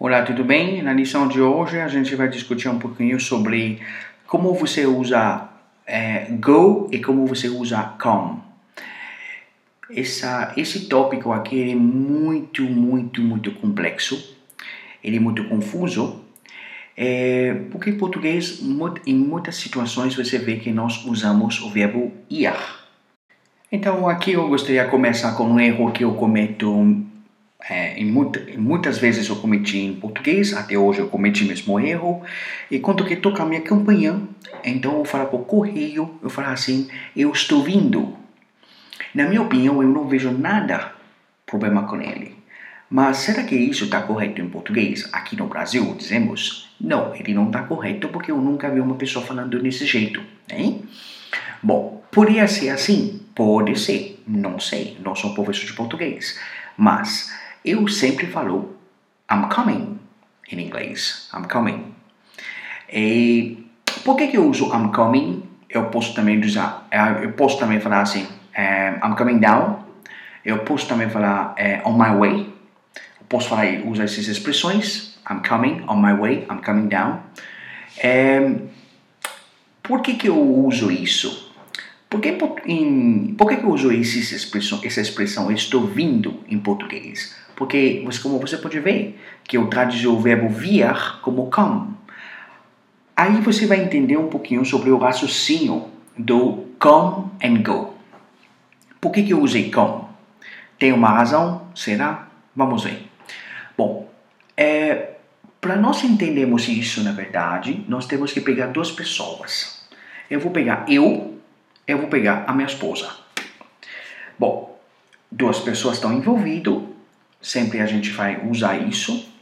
Olá, tudo bem? Na lição de hoje a gente vai discutir um pouquinho sobre como você usa é, go e como você usa come. Essa, esse tópico aqui é muito, muito, muito complexo. Ele é muito confuso. É, porque em português, em muitas situações, você vê que nós usamos o verbo ir. Então, aqui eu gostaria de começar com um erro que eu cometo é, em, muita, muitas vezes eu cometi em português, até hoje eu cometi mesmo erro. E quando que toca a minha campanha, então eu falo o correio, eu falo assim, eu estou vindo. Na minha opinião, eu não vejo nada problema com ele. Mas será que isso está correto em português? Aqui no Brasil, dizemos, não, ele não está correto porque eu nunca vi uma pessoa falando desse jeito. Hein? Bom, poderia ser assim? Pode ser, não sei, não sou professor de português. Mas eu sempre falo I'm coming em inglês. I'm coming. E por que, que eu uso I'm coming? Eu posso também usar, eh, eu posso também falar assim, um, I'm coming down. Eu posso também falar uh, on my way. Eu posso falar, usar essas expressões. I'm coming, on my way, I'm coming down. Um, por que, que eu uso isso? Por que, em, por que, eu uso essa expressão, essa expressão estou vindo em português? Porque, como você pode ver, que eu traduzi o verbo vir como come. Aí você vai entender um pouquinho sobre o raciocínio do come and go. Por que, que eu usei come? Tem uma razão? Será? Vamos ver. Bom, é, para nós entendermos isso, na verdade, nós temos que pegar duas pessoas. Eu vou pegar eu, eu vou pegar a minha esposa. Bom, duas pessoas estão envolvidas Sempre a gente vai usar isso.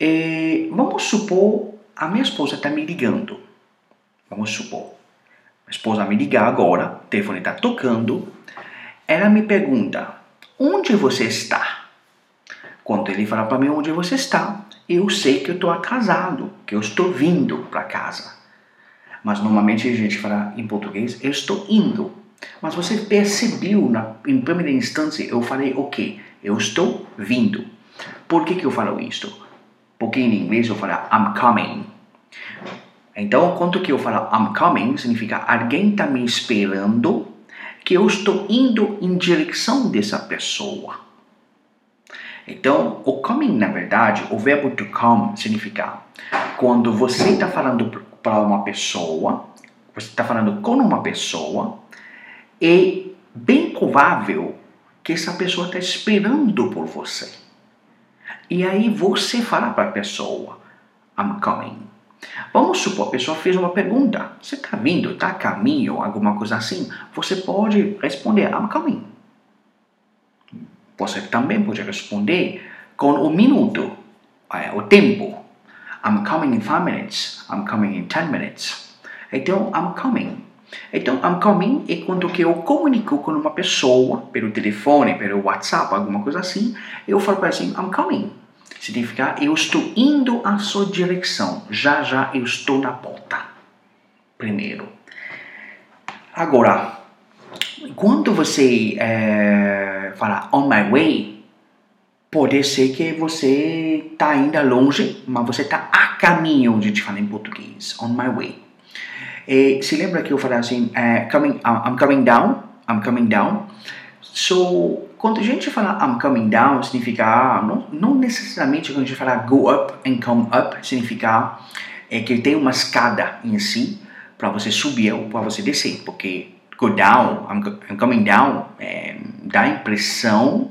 E vamos supor, a minha esposa está me ligando. Vamos supor. A esposa me ligar agora, o telefone está tocando. Ela me pergunta: Onde você está? Quando ele fala para mim onde você está, eu sei que eu estou atrasado, que eu estou vindo para casa. Mas normalmente a gente fala em português: Eu estou indo. Mas você percebeu, na, em primeira instância, eu falei, ok, eu estou vindo. Por que, que eu falo isto? Porque em inglês eu falo I'm coming. Então, quando que eu falo I'm coming, significa alguém está me esperando que eu estou indo em direção dessa pessoa. Então, o coming, na verdade, o verbo to come significa quando você está falando para uma pessoa, você está falando com uma pessoa, é bem provável que essa pessoa está esperando por você. E aí você fala para a pessoa, I'm coming. Vamos supor, a pessoa fez uma pergunta. Você está vindo, está a caminho, alguma coisa assim? Você pode responder, I'm coming. Você também pode responder com o minuto, é, o tempo. I'm coming in five minutes. I'm coming in ten minutes. Então, I'm coming. Então, I'm coming é quando que eu comunico com uma pessoa, pelo telefone, pelo WhatsApp, alguma coisa assim, eu falo para assim, I'm coming. Significa, eu estou indo à sua direção. Já, já eu estou na porta. Primeiro. Agora, quando você é, fala on my way, pode ser que você está ainda longe, mas você está a caminho, a gente fala em português. On my way. E se lembra que eu falei assim, uh, coming, I'm coming down, I'm coming down. So, quando a gente fala I'm coming down, significa, não, não necessariamente quando a gente fala go up and come up, significa é que tem uma escada em si para você subir ou para você descer, porque go down, I'm, I'm coming down, é, dá a impressão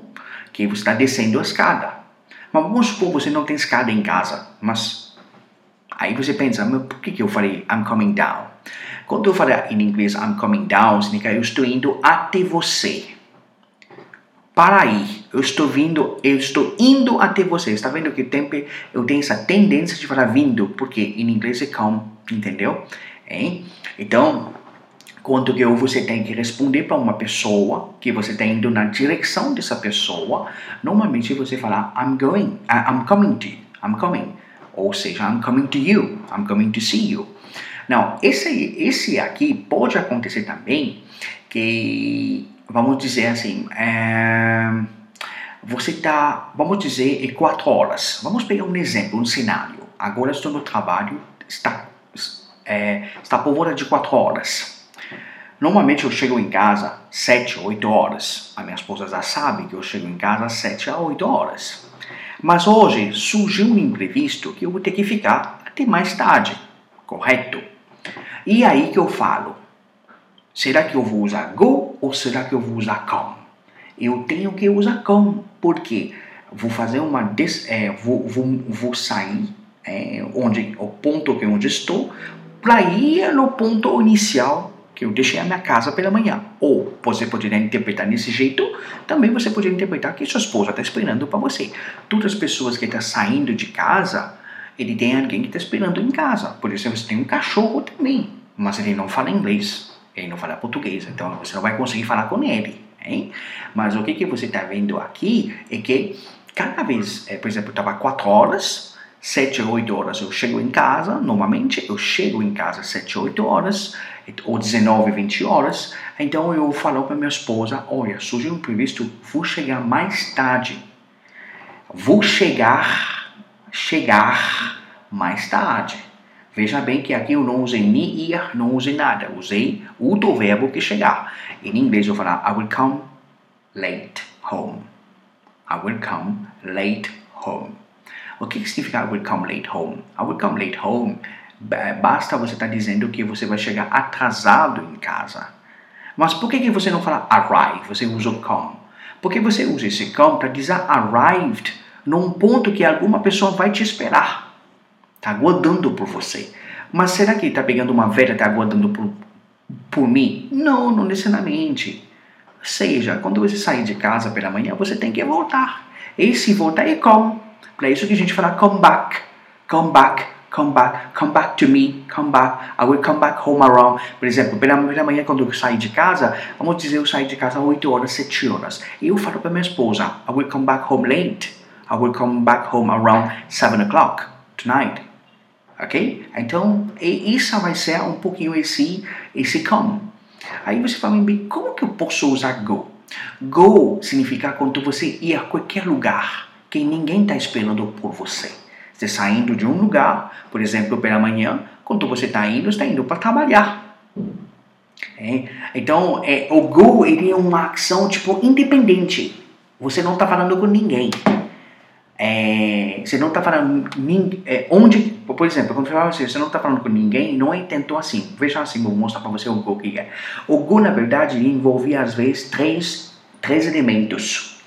que você está descendo a escada. Mas vamos supor você não tem escada em casa, mas aí você pensa, mas por que, que eu falei I'm coming down? Quando eu falo em inglês I'm coming down, significa eu estou indo até você. Para aí, eu estou vindo, eu estou indo até você. Está vendo que tempo eu tenho essa tendência de falar vindo, porque em inglês é come, entendeu? Hein? Então, quando que você tem que responder para uma pessoa que você está indo na direção dessa pessoa, normalmente você fala I'm going, I'm coming to, I'm coming, ou seja, I'm coming to you, I'm coming to see you. Não, esse, esse aqui pode acontecer também que, vamos dizer assim, é, você está, vamos dizer, em quatro horas. Vamos pegar um exemplo, um cenário. Agora estou no trabalho, está, é, está por volta de quatro horas. Normalmente eu chego em casa sete, oito horas. A minha esposa já sabe que eu chego em casa sete a oito horas. Mas hoje surgiu um imprevisto que eu vou ter que ficar até mais tarde, correto? E aí que eu falo, será que eu vou usar go ou será que eu vou usar come? Eu tenho que usar come, porque vou fazer uma des, é, vou, vou, vou sair é, onde o ponto que onde estou para ir no ponto inicial que eu deixei a minha casa pela manhã. Ou você poderia interpretar desse jeito, também você poderia interpretar que sua esposa está esperando para você. Todas as pessoas que estão tá saindo de casa, ele tem alguém que está esperando em casa. Por isso você tem um cachorro também, mas ele não fala inglês, ele não fala português, então você não vai conseguir falar com ele. Hein? Mas o que, que você está vendo aqui é que cada vez, é, por exemplo, estava quatro horas, 7 ou 8 horas eu chego em casa, normalmente eu chego em casa 7 ou 8 horas, ou 19, 20 horas, então eu falo para minha esposa, olha, surgiu um imprevisto, vou chegar mais tarde. Vou chegar, chegar mais tarde. Veja bem que aqui eu não usei nem ir, não usei nada. Usei outro verbo que chegar. Em inglês eu falo, I will come late home. I will come late home. O que significa I will come late home? I will come late home basta você estar tá dizendo que você vai chegar atrasado em casa. Mas por que, que você não fala arrive? Você usa o come. Porque você usa esse come para dizer arrived num ponto que alguma pessoa vai te esperar. Está aguardando por você. Mas será que está pegando uma velha e está aguardando por, por mim? Não, não necessariamente. Seja, quando você sair de casa pela manhã, você tem que voltar. E se voltar é come. Para isso que a gente fala come back. Come back, come back, come back to me, come back, I will come back home around. Por exemplo, pela, pela manhã quando eu saio de casa, vamos dizer eu saio de casa às 8 horas, 7 horas. E eu falo para minha esposa, I will come back home late. I will come back home around 7 o'clock tonight. Ok? Então, isso vai ser um pouquinho esse, esse come. Aí você fala, como que eu posso usar go? Go significa quando você ir a qualquer lugar que ninguém está esperando por você. Você saindo de um lugar, por exemplo, pela manhã, quando você está indo, está indo para trabalhar. É? Então, é, o go ele é uma ação tipo independente. Você não está falando com ninguém. É, você não está falando é, onde, por exemplo, quando você fala assim, você não está falando com ninguém, não é tentou assim. Veja assim, vou mostrar para você o go que é. O go na verdade envolve às vezes três três elementos.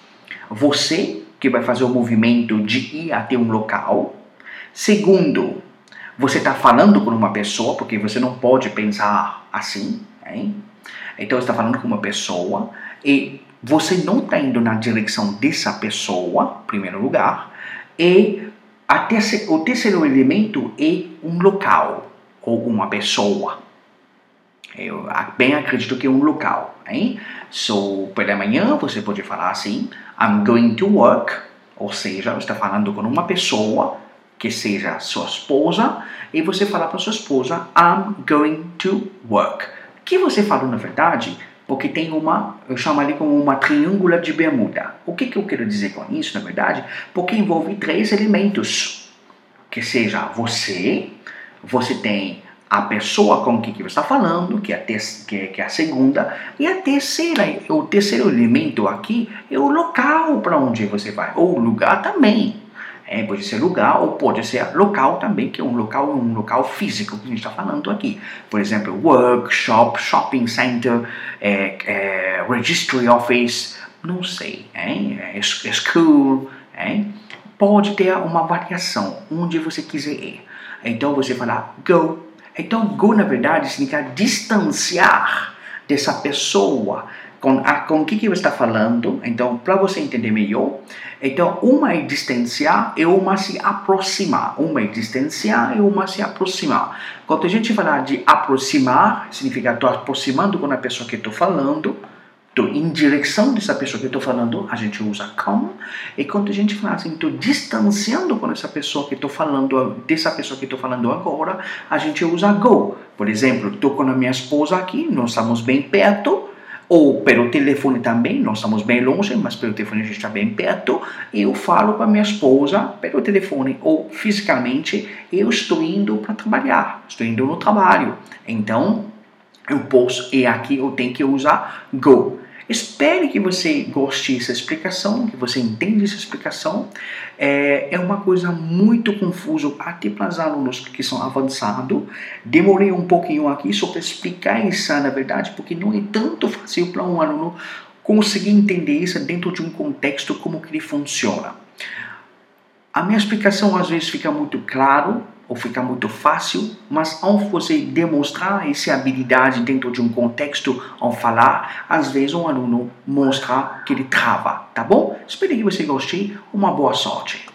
Você que vai fazer o movimento de ir até um local. Segundo, você está falando com uma pessoa, porque você não pode pensar assim. Hein? Então, você está falando com uma pessoa e você não está indo na direção dessa pessoa, em primeiro lugar. E o terceiro elemento é um local ou uma pessoa. Eu bem acredito que é um local. Hein? So, pela manhã você pode falar assim: I'm going to work. Ou seja, está falando com uma pessoa que seja sua esposa e você fala para sua esposa I'm going to work. Que você falou na verdade porque tem uma, eu chamo ali como uma triângula de bermuda. O que, que eu quero dizer com isso, na verdade? Porque envolve três elementos. Que seja você, você tem a pessoa com quem você está falando, que é, a que, que é a segunda, e a terceira, o terceiro elemento aqui é o local para onde você vai, ou o lugar também. É, pode ser lugar ou pode ser local também, que é um local, um local físico que a gente está falando aqui. Por exemplo, workshop, shopping center, é, é, registry office, não sei, é, é school, é, pode ter uma variação onde você quiser ir. Então você fala go então, go, na verdade, significa distanciar dessa pessoa com, a, com o que, que você está falando. Então, para você entender melhor, então, uma é distanciar e uma se aproximar. Uma é distanciar e uma se aproximar. Quando a gente falar de aproximar, significa estou aproximando com a pessoa que estou falando estou em direção dessa pessoa que estou falando, a gente usa come. E quando a gente fala assim, estou distanciando com essa pessoa que estou falando, dessa pessoa que estou falando agora, a gente usa go. Por exemplo, estou com a minha esposa aqui, nós estamos bem perto. Ou pelo telefone também, nós estamos bem longe, mas pelo telefone a gente está bem perto. Eu falo para minha esposa pelo telefone ou fisicamente, eu estou indo para trabalhar, estou indo no trabalho. Então, eu posso, e aqui eu tenho que usar go. Espere que você goste dessa explicação, que você entenda essa explicação. É, é uma coisa muito confusa até para os alunos que são avançados. Demorei um pouquinho aqui só para explicar isso, na verdade, porque não é tanto fácil para um aluno conseguir entender isso dentro de um contexto como que ele funciona. A minha explicação às vezes fica muito claro, ou fica muito fácil, mas ao você demonstrar essa habilidade dentro de um contexto, ao falar, às vezes um aluno mostra que ele trava, tá bom? Espero que você goste. Uma boa sorte.